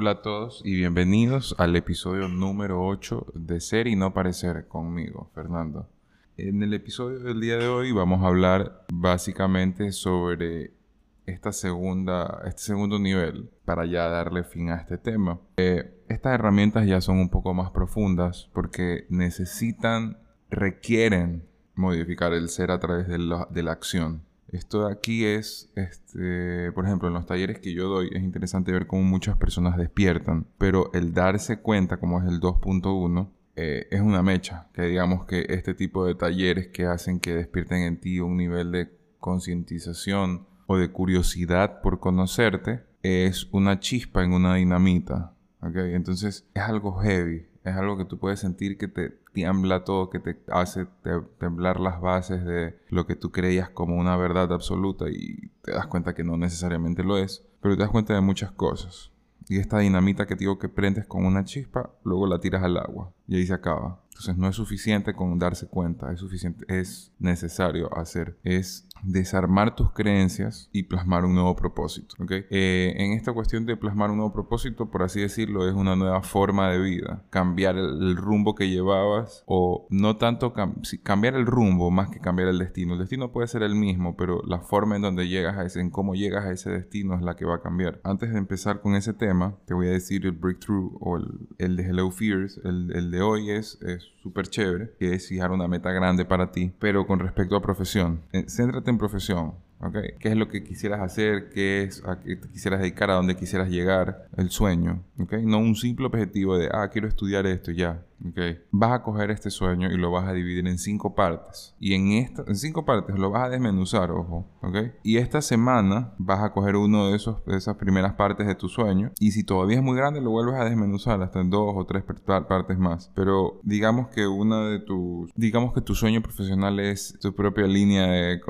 Hola a todos y bienvenidos al episodio número 8 de Ser y no parecer conmigo, Fernando. En el episodio del día de hoy vamos a hablar básicamente sobre esta segunda, este segundo nivel para ya darle fin a este tema. Eh, estas herramientas ya son un poco más profundas porque necesitan, requieren modificar el ser a través de la, de la acción. Esto de aquí es, este, por ejemplo, en los talleres que yo doy es interesante ver cómo muchas personas despiertan, pero el darse cuenta, como es el 2.1, eh, es una mecha, que digamos que este tipo de talleres que hacen que despierten en ti un nivel de concientización o de curiosidad por conocerte, es una chispa en una dinamita. ¿okay? Entonces es algo heavy, es algo que tú puedes sentir que te tiembla todo, que te hace temblar las bases de lo que tú creías como una verdad absoluta y te das cuenta que no necesariamente lo es, pero te das cuenta de muchas cosas. Y esta dinamita que te digo que prendes con una chispa, luego la tiras al agua y ahí se acaba. Entonces no es suficiente con darse cuenta, es suficiente, es necesario hacer, es desarmar tus creencias y plasmar un nuevo propósito. ¿okay? Eh, en esta cuestión de plasmar un nuevo propósito, por así decirlo, es una nueva forma de vida. Cambiar el, rumbo que llevabas o no tanto cambiar el rumbo más que cambiar el destino. El destino puede ser el mismo, pero la forma en donde llegas a ese, en cómo llegas a ese destino es la que va a cambiar. Antes de empezar con ese tema, te voy a decir el breakthrough o el, de Hello Fears. El, el de hoy es súper chévere, que es fijar una meta grande para ti, pero con respecto a profesión. Eh, céntrate en profesión. Okay. ¿Qué es lo que quisieras hacer? ¿Qué es a qué te quisieras dedicar? ¿A dónde quisieras llegar? El sueño. Okay. No un simple objetivo de, ah, quiero estudiar esto ya. Okay. Vas a coger este sueño y lo vas a dividir en cinco partes. Y en, esta, en cinco partes lo vas a desmenuzar, ojo. ¿okay? Y esta semana vas a coger uno de, esos, de esas primeras partes de tu sueño. Y si todavía es muy grande, lo vuelves a desmenuzar hasta en dos o tres partes más. Pero digamos que una de tus... Digamos que tu sueño profesional es tu propia línea de,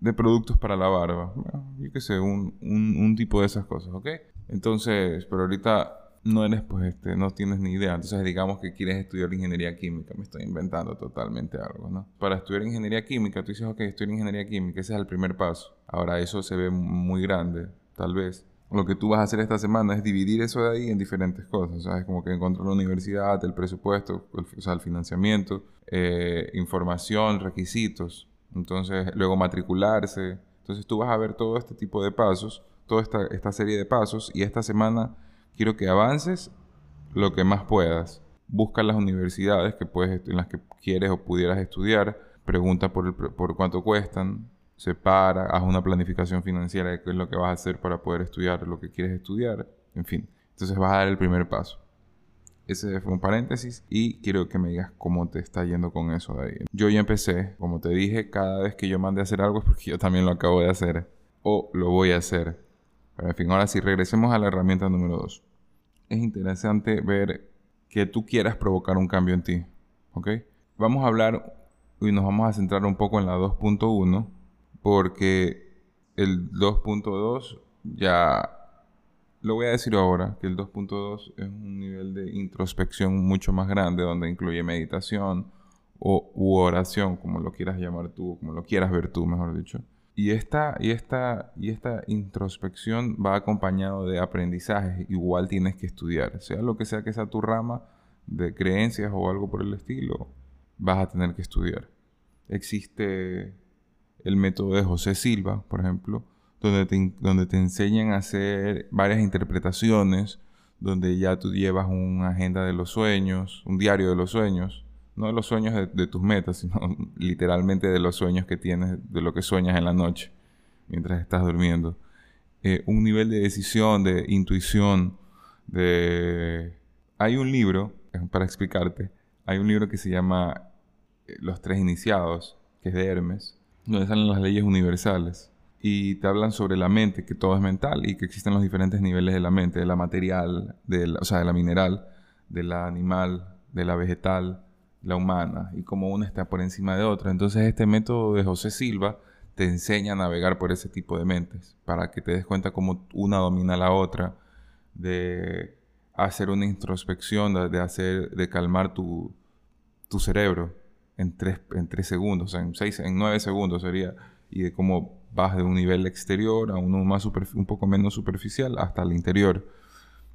de, productos para la barba. Yo qué sé, un, un, un tipo de esas cosas, ¿ok? Entonces, pero ahorita no eres, pues, este, no tienes ni idea. Entonces, digamos que quieres estudiar ingeniería química. Me estoy inventando totalmente algo, ¿no? Para estudiar ingeniería química, tú dices, ok, estudiar ingeniería química, ese es el primer paso. Ahora, eso se ve muy grande, tal vez. Lo que tú vas a hacer esta semana es dividir eso de ahí en diferentes cosas, ¿sabes? Como que encontrar la universidad, el presupuesto, el, o sea, el financiamiento, eh, información, requisitos. Entonces, luego matricularse. Entonces, tú vas a ver todo este tipo de pasos, toda esta, esta serie de pasos, y esta semana quiero que avances lo que más puedas. Busca las universidades que puedes, en las que quieres o pudieras estudiar. Pregunta por, por cuánto cuestan. Separa, haz una planificación financiera de qué es lo que vas a hacer para poder estudiar lo que quieres estudiar. En fin, entonces vas a dar el primer paso. Ese fue un paréntesis y quiero que me digas cómo te está yendo con eso de ahí. Yo ya empecé, como te dije, cada vez que yo mande a hacer algo es porque yo también lo acabo de hacer o lo voy a hacer. Pero en fin, ahora sí, regresemos a la herramienta número 2. Es interesante ver que tú quieras provocar un cambio en ti. ¿Ok? Vamos a hablar y nos vamos a centrar un poco en la 2.1 porque el 2.2 ya lo voy a decir ahora, que el 2.2 es un nivel de introspección mucho más grande donde incluye meditación o u oración, como lo quieras llamar tú, como lo quieras ver tú, mejor dicho. Y esta, y, esta, y esta introspección va acompañado de aprendizajes. Igual tienes que estudiar. Sea lo que sea que sea tu rama de creencias o algo por el estilo, vas a tener que estudiar. Existe el método de José Silva, por ejemplo, donde te, donde te enseñan a hacer varias interpretaciones, donde ya tú llevas una agenda de los sueños, un diario de los sueños, no de los sueños de, tus metas, sino literalmente de los sueños que tienes, de lo que sueñas en la noche, mientras estás durmiendo. Eh, un nivel de decisión, de intuición, de... Hay un libro, para explicarte, hay un libro que se llama eh, Los Tres Iniciados, que es de Hermes, donde salen las leyes universales. y te hablan sobre la mente, que todo es mental y que existen los diferentes niveles de la mente, de la material, de la, o sea, de la mineral, de la animal, de la vegetal, la humana, y cómo una está por encima de otra. Entonces este método de José Silva te enseña a navegar por ese tipo de mentes, para que te des cuenta cómo una domina a la otra, de hacer una introspección, de, hacer, de calmar tu, tu cerebro en tres, en tres segundos, en seis, en nueve segundos sería, y de cómo vas de un nivel exterior a uno más un poco menos superficial hasta el interior.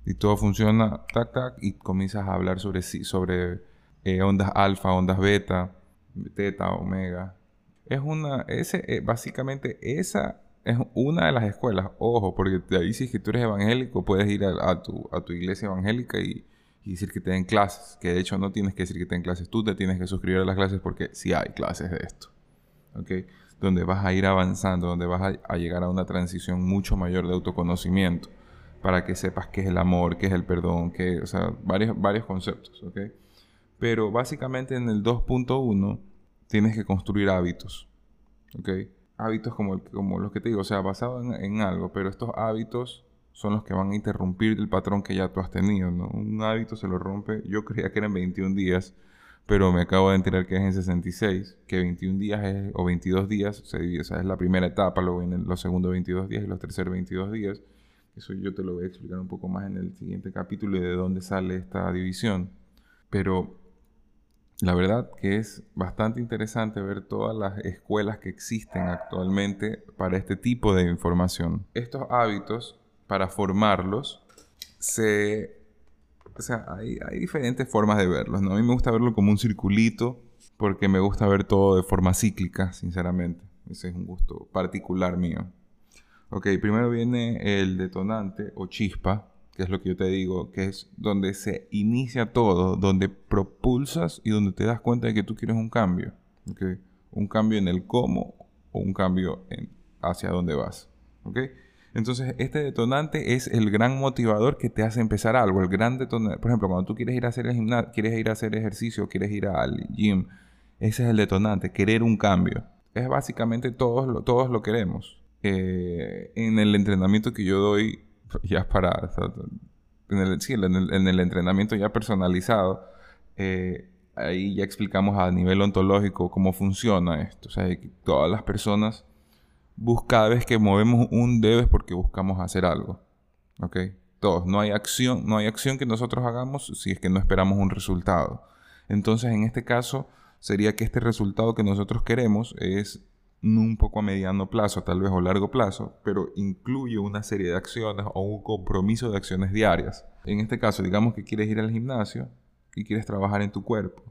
Y todo funciona, tac, tac, y comienzas a hablar sobre, sobre eh, ondas alfa, ondas beta, teta, omega. Es una, ese, eh, básicamente esa es una de las escuelas. Ojo, porque de ahí si es que tú eres evangélico, puedes ir a, tu, a tu iglesia evangélica y, y, decir que te den clases. Que de hecho no tienes que decir que te den clases, tú te tienes que suscribir a las clases porque sí hay clases de esto. ¿Ok? Donde vas a ir avanzando, donde vas a, llegar a una transición mucho mayor de autoconocimiento para que sepas qué es el amor, qué es el perdón, que, o sea, varios, varios conceptos, ¿ok? Pero básicamente en el 2.1 tienes que construir hábitos, ¿ok? Hábitos como, los que te digo, o sea, basado en, algo, pero estos hábitos son los que van a interrumpir el patrón que ya tú has tenido, ¿no? Un hábito se lo rompe, yo creía que eran 21 días, pero me acabo de enterar que es en 66, que 21 días es, o 22 días se o sea, es la primera etapa, luego vienen los segundos 22 días y los terceros 22 días. Eso yo te lo voy a explicar un poco más en el siguiente capítulo y de dónde sale esta división. Pero la verdad que es bastante interesante ver todas las escuelas que existen actualmente para este tipo de información. Estos hábitos, para formarlos, se... O sea, hay, hay diferentes formas de verlos. ¿no? A mí me gusta verlo como un circulito porque me gusta ver todo de forma cíclica, sinceramente. Ese es un gusto particular mío. Ok, primero viene el detonante o chispa, que es lo que yo te digo, que es donde se inicia todo, donde propulsas y donde te das cuenta de que tú quieres un cambio. Okay? Un cambio en el cómo o un cambio en hacia dónde vas. ¿okay? Entonces, este detonante es el gran motivador que te hace empezar algo. El gran por ejemplo, cuando tú quieres ir a hacer el gimnasio, quieres ir a hacer ejercicio, quieres ir al gym, ese es el detonante, querer un cambio. Es básicamente todos lo, todos lo queremos. Eh, en el entrenamiento que yo doy, ya para, en, el, sí, en, el, entrenamiento ya personalizado, eh, ahí ya explicamos a nivel ontológico cómo funciona esto. O sea, todas las personas, cada vez que movemos un dedo es porque buscamos hacer algo. ¿Ok? Todos. No hay acción, no hay acción que nosotros hagamos si es que no esperamos un resultado. Entonces, en este caso, sería que este resultado que nosotros queremos es un poco a mediano plazo, tal vez o largo plazo, pero incluye una serie de acciones o un compromiso de acciones diarias. En este caso, digamos que quieres ir al gimnasio y quieres trabajar en tu cuerpo.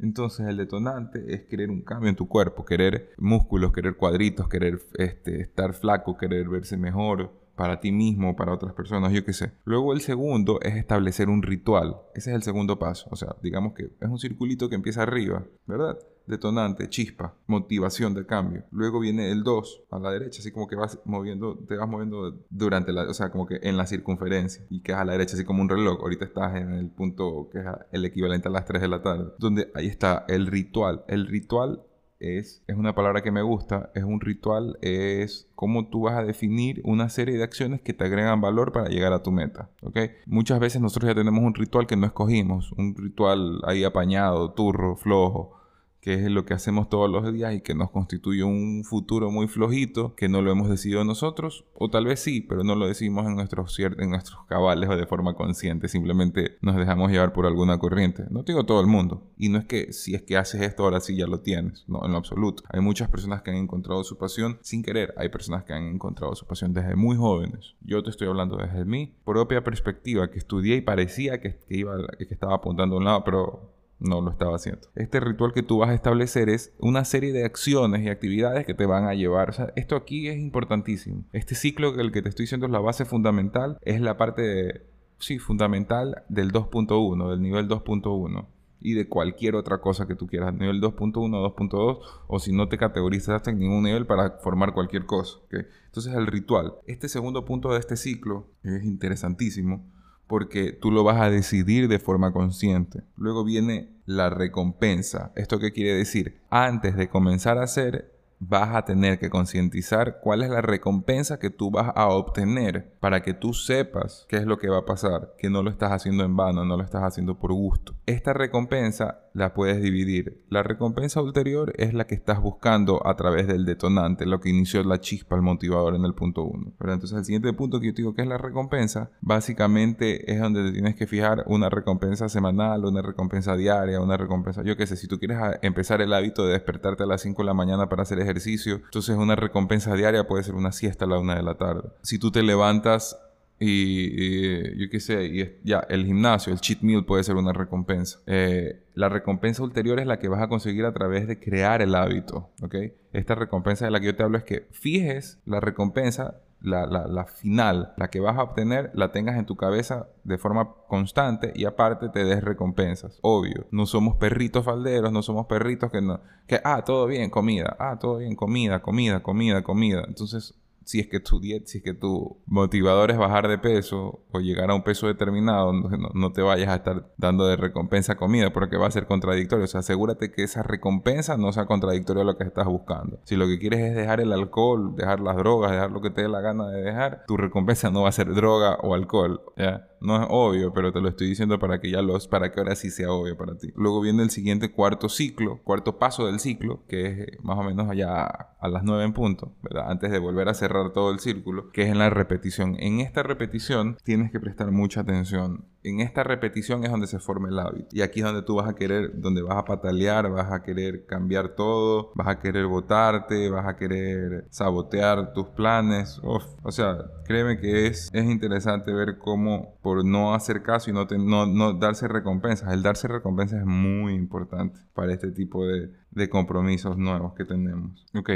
Entonces el detonante es querer un cambio en tu cuerpo, querer músculos, querer cuadritos, querer este, estar flaco, querer verse mejor, para ti mismo, para otras personas, yo qué sé. Luego el segundo es establecer un ritual. Ese es el segundo paso. O sea, digamos que es un circulito que empieza arriba, ¿verdad? Detonante, chispa, motivación de cambio. Luego viene el 2 a la derecha, así como que vas moviendo, te vas moviendo durante la, o sea, como que en la circunferencia y quedas a la derecha, así como un reloj. Ahorita estás en el punto que es el equivalente a las 3 de la tarde, donde ahí está el ritual. El ritual es, es una palabra que me gusta, es un ritual, es cómo tú vas a definir una serie de acciones que te agregan valor para llegar a tu meta. ¿okay? Muchas veces nosotros ya tenemos un ritual que no escogimos, un ritual ahí apañado, turro, flojo, que es lo que hacemos todos los días y que nos constituye un futuro muy flojito que no lo hemos decidido nosotros, o tal vez sí, pero no lo decidimos en nuestros, en nuestros cabales o de forma consciente, simplemente nos dejamos llevar por alguna corriente. No digo todo el mundo, y no es que si es que haces esto ahora sí ya lo tienes, no, en lo absoluto. Hay muchas personas que han encontrado su pasión sin querer, hay personas que han encontrado su pasión desde muy jóvenes. Yo te estoy hablando desde mi propia perspectiva, que estudié y parecía que, que iba, que estaba apuntando a un lado, pero no lo estaba haciendo. Este ritual que tú vas a establecer es una serie de acciones y actividades que te van a llevar. Esto aquí es importantísimo. Este ciclo que el que te estoy diciendo es la base fundamental, es la parte, sí, fundamental del 2.1, del nivel 2.1 y de cualquier otra cosa que tú quieras, nivel 2.1, 2.2, o si no te categorizaste en ningún nivel para formar cualquier cosa. Entonces el ritual. Este segundo punto de este ciclo es interesantísimo porque tú lo vas a decidir de forma consciente. Luego viene la recompensa. ¿Esto qué quiere decir? Antes de comenzar a hacer vas a tener que concientizar cuál es la recompensa que tú vas a obtener para que tú sepas qué es lo que va a pasar, que no lo estás haciendo en vano, no lo estás haciendo por gusto. Esta recompensa la puedes dividir. La recompensa ulterior es la que estás buscando a través del detonante, lo que inició la chispa, el motivador en el punto 1. Entonces el siguiente punto que yo digo que es la recompensa, básicamente es donde te tienes que fijar una recompensa semanal, una recompensa diaria, una recompensa, yo qué sé, si tú quieres empezar el hábito de despertarte a las 5 de la mañana para hacer ejercicio, entonces una recompensa diaria puede ser una siesta a la 1 de la tarde. Si tú te levantas y, yo qué sé, y ya, el gimnasio, el cheat meal puede ser una recompensa. Eh, la recompensa ulterior es la que vas a conseguir a través de crear el hábito, ¿ok? Esta recompensa de la que yo te hablo es que fijes la recompensa, la, la, final, la que vas a obtener, la tengas en tu cabeza de forma constante y aparte te des recompensas. Obvio, no somos perritos falderos, no somos perritos que no, que, ah, todo bien, comida, ah, todo bien, comida, comida, comida, comida. Entonces, si es que tu dieta, si es que tu motivador es bajar de peso o llegar a un peso determinado, no, te vayas a estar dando de recompensa comida porque va a ser contradictorio. O sea, asegúrate que esa recompensa no sea contradictoria a lo que estás buscando. Si lo que quieres es dejar el alcohol, dejar las drogas, dejar lo que te dé la gana de dejar, tu recompensa no va a ser droga o alcohol. ¿ya? No es obvio, pero te lo estoy diciendo para que ya los, para que ahora sí sea obvio para ti. Luego viene el siguiente cuarto ciclo, cuarto paso del ciclo, que es eh, más o menos allá a las 9 en punto, ¿verdad? Antes de volver a cerrar todo el círculo, que es en la repetición. En esta repetición tienes que prestar mucha atención en esta repetición es donde se forma el hábito. Y aquí es donde tú vas a querer, donde vas a patalear, vas a querer cambiar todo, vas a querer votarte, vas a querer sabotear tus planes. O sea, créeme que es, es interesante ver cómo por no hacer caso y no, no, no, darse recompensas, el darse recompensas es muy importante para este tipo de, de compromisos nuevos que tenemos. Ok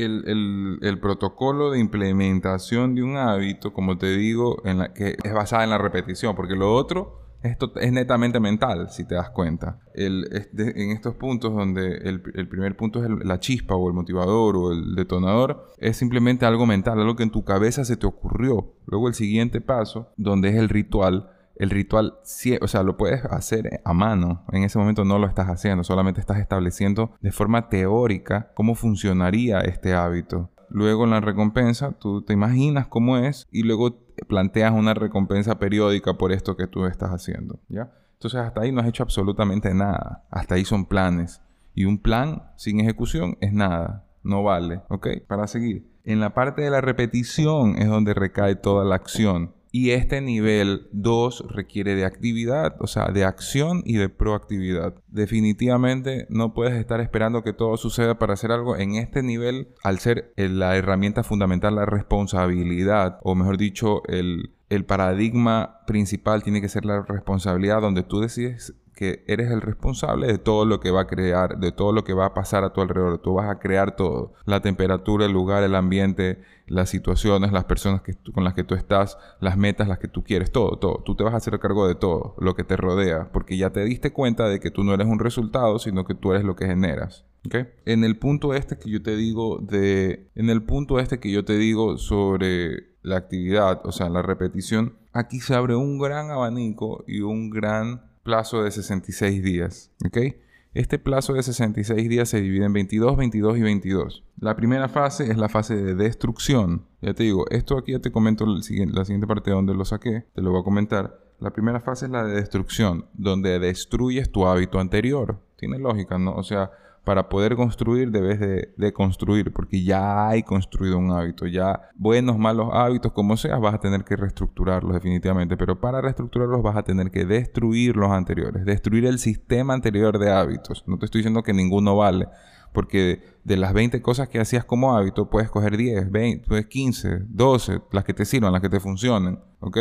el, protocolo de implementación de un hábito, como te digo, en la, que es basada en la repetición, porque lo otro esto es netamente mental, si te das cuenta. El, en estos puntos donde el, primer punto es la chispa o el motivador o el detonador, es simplemente algo mental, algo que en tu cabeza se te ocurrió. Luego el siguiente paso, donde es el ritual, el ritual, o sea, lo puedes hacer a mano. En ese momento no lo estás haciendo, solamente estás estableciendo de forma teórica cómo funcionaría este hábito. Luego en la recompensa, tú te imaginas cómo es y luego planteas una recompensa periódica por esto que tú estás haciendo, ¿ya? Entonces hasta ahí no has hecho absolutamente nada. Hasta ahí son planes. Y un plan sin ejecución es nada. No vale, ¿ok? Para seguir. En la parte de la repetición es donde recae toda la acción. Y este nivel 2 requiere de actividad, o sea, de acción y de proactividad. Definitivamente no puedes estar esperando que todo suceda para hacer algo. En este nivel, al ser la herramienta fundamental la responsabilidad, o mejor dicho, el, el paradigma principal tiene que ser la responsabilidad donde tú decides eres el responsable de todo lo que va a crear, de todo lo que va a pasar a tu alrededor. Tú vas a crear todo. La temperatura, el lugar, el ambiente, las situaciones, las personas que, con las que tú estás, las metas, las que tú quieres, todo, todo. Tú te vas a hacer cargo de todo lo que te rodea, porque ya te diste cuenta de que tú no eres un resultado, sino que tú eres lo que generas. ¿Okay? En el punto este que yo te digo de, en el punto este que yo te digo sobre la actividad, o sea, la repetición, aquí se abre un gran abanico y un gran plazo de 66 días. Este plazo de 66 días se divide en 22, 22 y 22. La primera fase es la fase de destrucción. Ya te digo, esto aquí ya te comento la siguiente parte de donde lo saqué, te lo voy a comentar. La primera fase es la de destrucción, donde destruyes tu hábito anterior. Tiene lógica, ¿no? O sea, para poder construir debes de, construir, porque ya hay construido un hábito, ya buenos, malos hábitos, como seas, vas a tener que reestructurarlos definitivamente, pero para reestructurarlos vas a tener que destruir los anteriores, destruir el sistema anterior de hábitos. No te estoy diciendo que ninguno vale, porque de las 20 cosas que hacías como hábito, puedes coger 10, 20, 15, 12, las que te sirvan, las que te funcionen, ¿ok?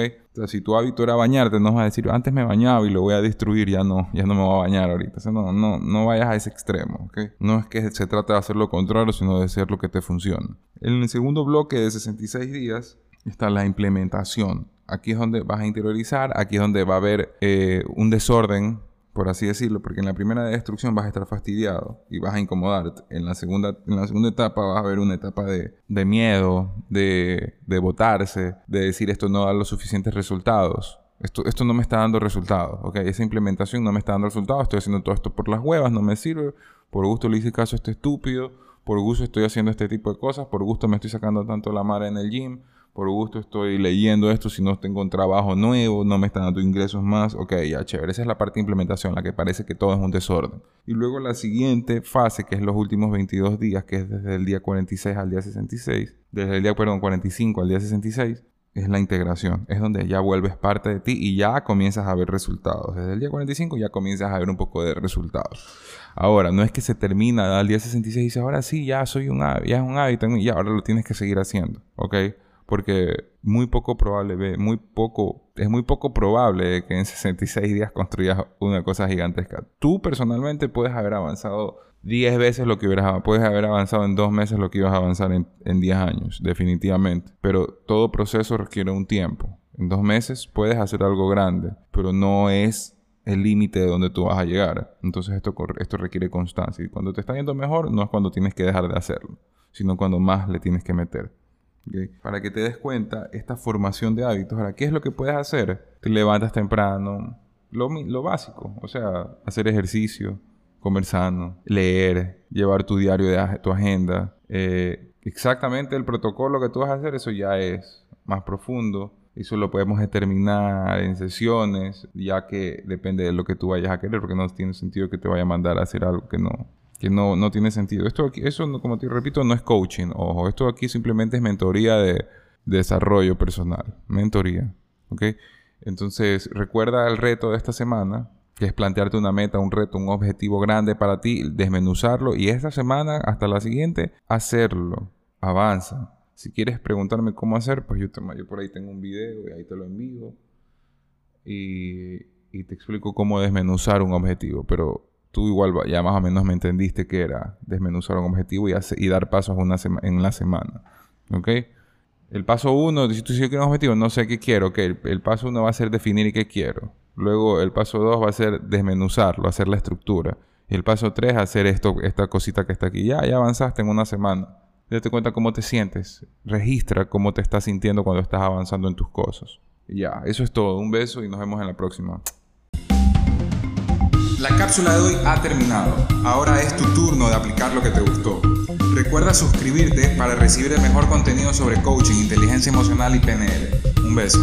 Si tu hábito era bañarte, no vas a decir, antes me bañaba y lo voy a destruir, ya no, ya no me voy a bañar ahorita. No, no, no vayas a ese extremo, ¿ok? No es que se trata de hacer lo contrario, sino de hacer lo que te funcione. En el segundo bloque de 66 días está la implementación. Aquí es donde vas a interiorizar, aquí es donde va a haber eh, un desorden por así decirlo, porque en la primera destrucción vas a estar fastidiado y vas a incomodarte. En la segunda, en la segunda etapa vas a haber una etapa de, miedo, de, de botarse, de decir esto no da los suficientes resultados. Esto, esto no me está dando resultados, ¿ok? Esa implementación no me está dando resultados, estoy haciendo todo esto por las huevas, no me sirve, por gusto le hice caso a este estúpido, por gusto estoy haciendo este tipo de cosas, por gusto me estoy sacando tanto la madre en el gym, por gusto estoy leyendo esto si no tengo un trabajo nuevo, no me están dando ingresos más, ok, ya chévere, esa es la parte de implementación, la que parece que todo es un desorden. Y luego la siguiente fase, que es los últimos 22 días, que es desde el día 46 al día 66, desde el día, perdón, 45 al día 66, es la integración. Es donde ya vuelves parte de ti y ya comienzas a ver resultados. Desde el día 45 ya comienzas a ver un poco de resultados. Ahora, no es que se termina al día 66 y dices, ahora sí, ya soy un ya es un hábito y ahora lo tienes que seguir haciendo, ¿ok? Porque muy poco probable, muy poco, es muy poco probable que en 66 días construyas una cosa gigantesca. Tú personalmente puedes haber avanzado 10 veces lo que hubieras puedes haber avanzado en 2 meses lo que ibas a avanzar en, en 10 años, definitivamente. Pero todo proceso requiere un tiempo. En 2 meses puedes hacer algo grande, pero no es el límite de donde tú vas a llegar. Entonces esto, esto requiere constancia. Y cuando te está yendo mejor, no es cuando tienes que dejar de hacerlo, sino cuando más le tienes que meter. Para que te des cuenta, esta formación de hábitos, ahora, ¿qué es lo que puedes hacer? Te levantas temprano, lo, lo básico, o sea, hacer ejercicio, comer sano, leer, llevar tu diario de tu agenda. Eh, exactamente el protocolo que tú vas a hacer, eso ya es más profundo. Eso lo podemos determinar en sesiones, ya que depende de lo que tú vayas a querer, porque no tiene sentido que te vaya a mandar a hacer algo que no, que no, no tiene sentido. Esto aquí, eso, como te repito, no es coaching. Ojo, esto aquí simplemente es mentoría de, desarrollo personal. Mentoría. ¿Ok? Entonces, recuerda el reto de esta semana, que es plantearte una meta, un reto, un objetivo grande para ti, desmenuzarlo y esta semana hasta la siguiente, hacerlo. Avanza. Si quieres preguntarme cómo hacer, pues yo, te, yo por ahí tengo un video y ahí te lo envío. Y, y te explico cómo desmenuzar un objetivo. Pero tú igual ya más o menos me entendiste que era desmenuzar un objetivo y, y dar pasos una en la semana. ¿Ok? El paso uno, si tú quieres un objetivo, no sé qué quiero. Ok, el, paso uno va a ser definir qué quiero. Luego el paso dos va a ser desmenuzarlo, hacer la estructura. Y el paso tres, hacer esto, esta cosita que está aquí. Ya, ya avanzaste en una semana. Date cuenta cómo te sientes. Registra cómo te estás sintiendo cuando estás avanzando en tus cosas. ya, eso es todo. Un beso y nos vemos en la próxima. La cápsula de hoy ha terminado. Ahora es tu turno de aplicar lo que te gustó. Recuerda suscribirte para recibir el mejor contenido sobre coaching, inteligencia emocional y PNL. Un beso.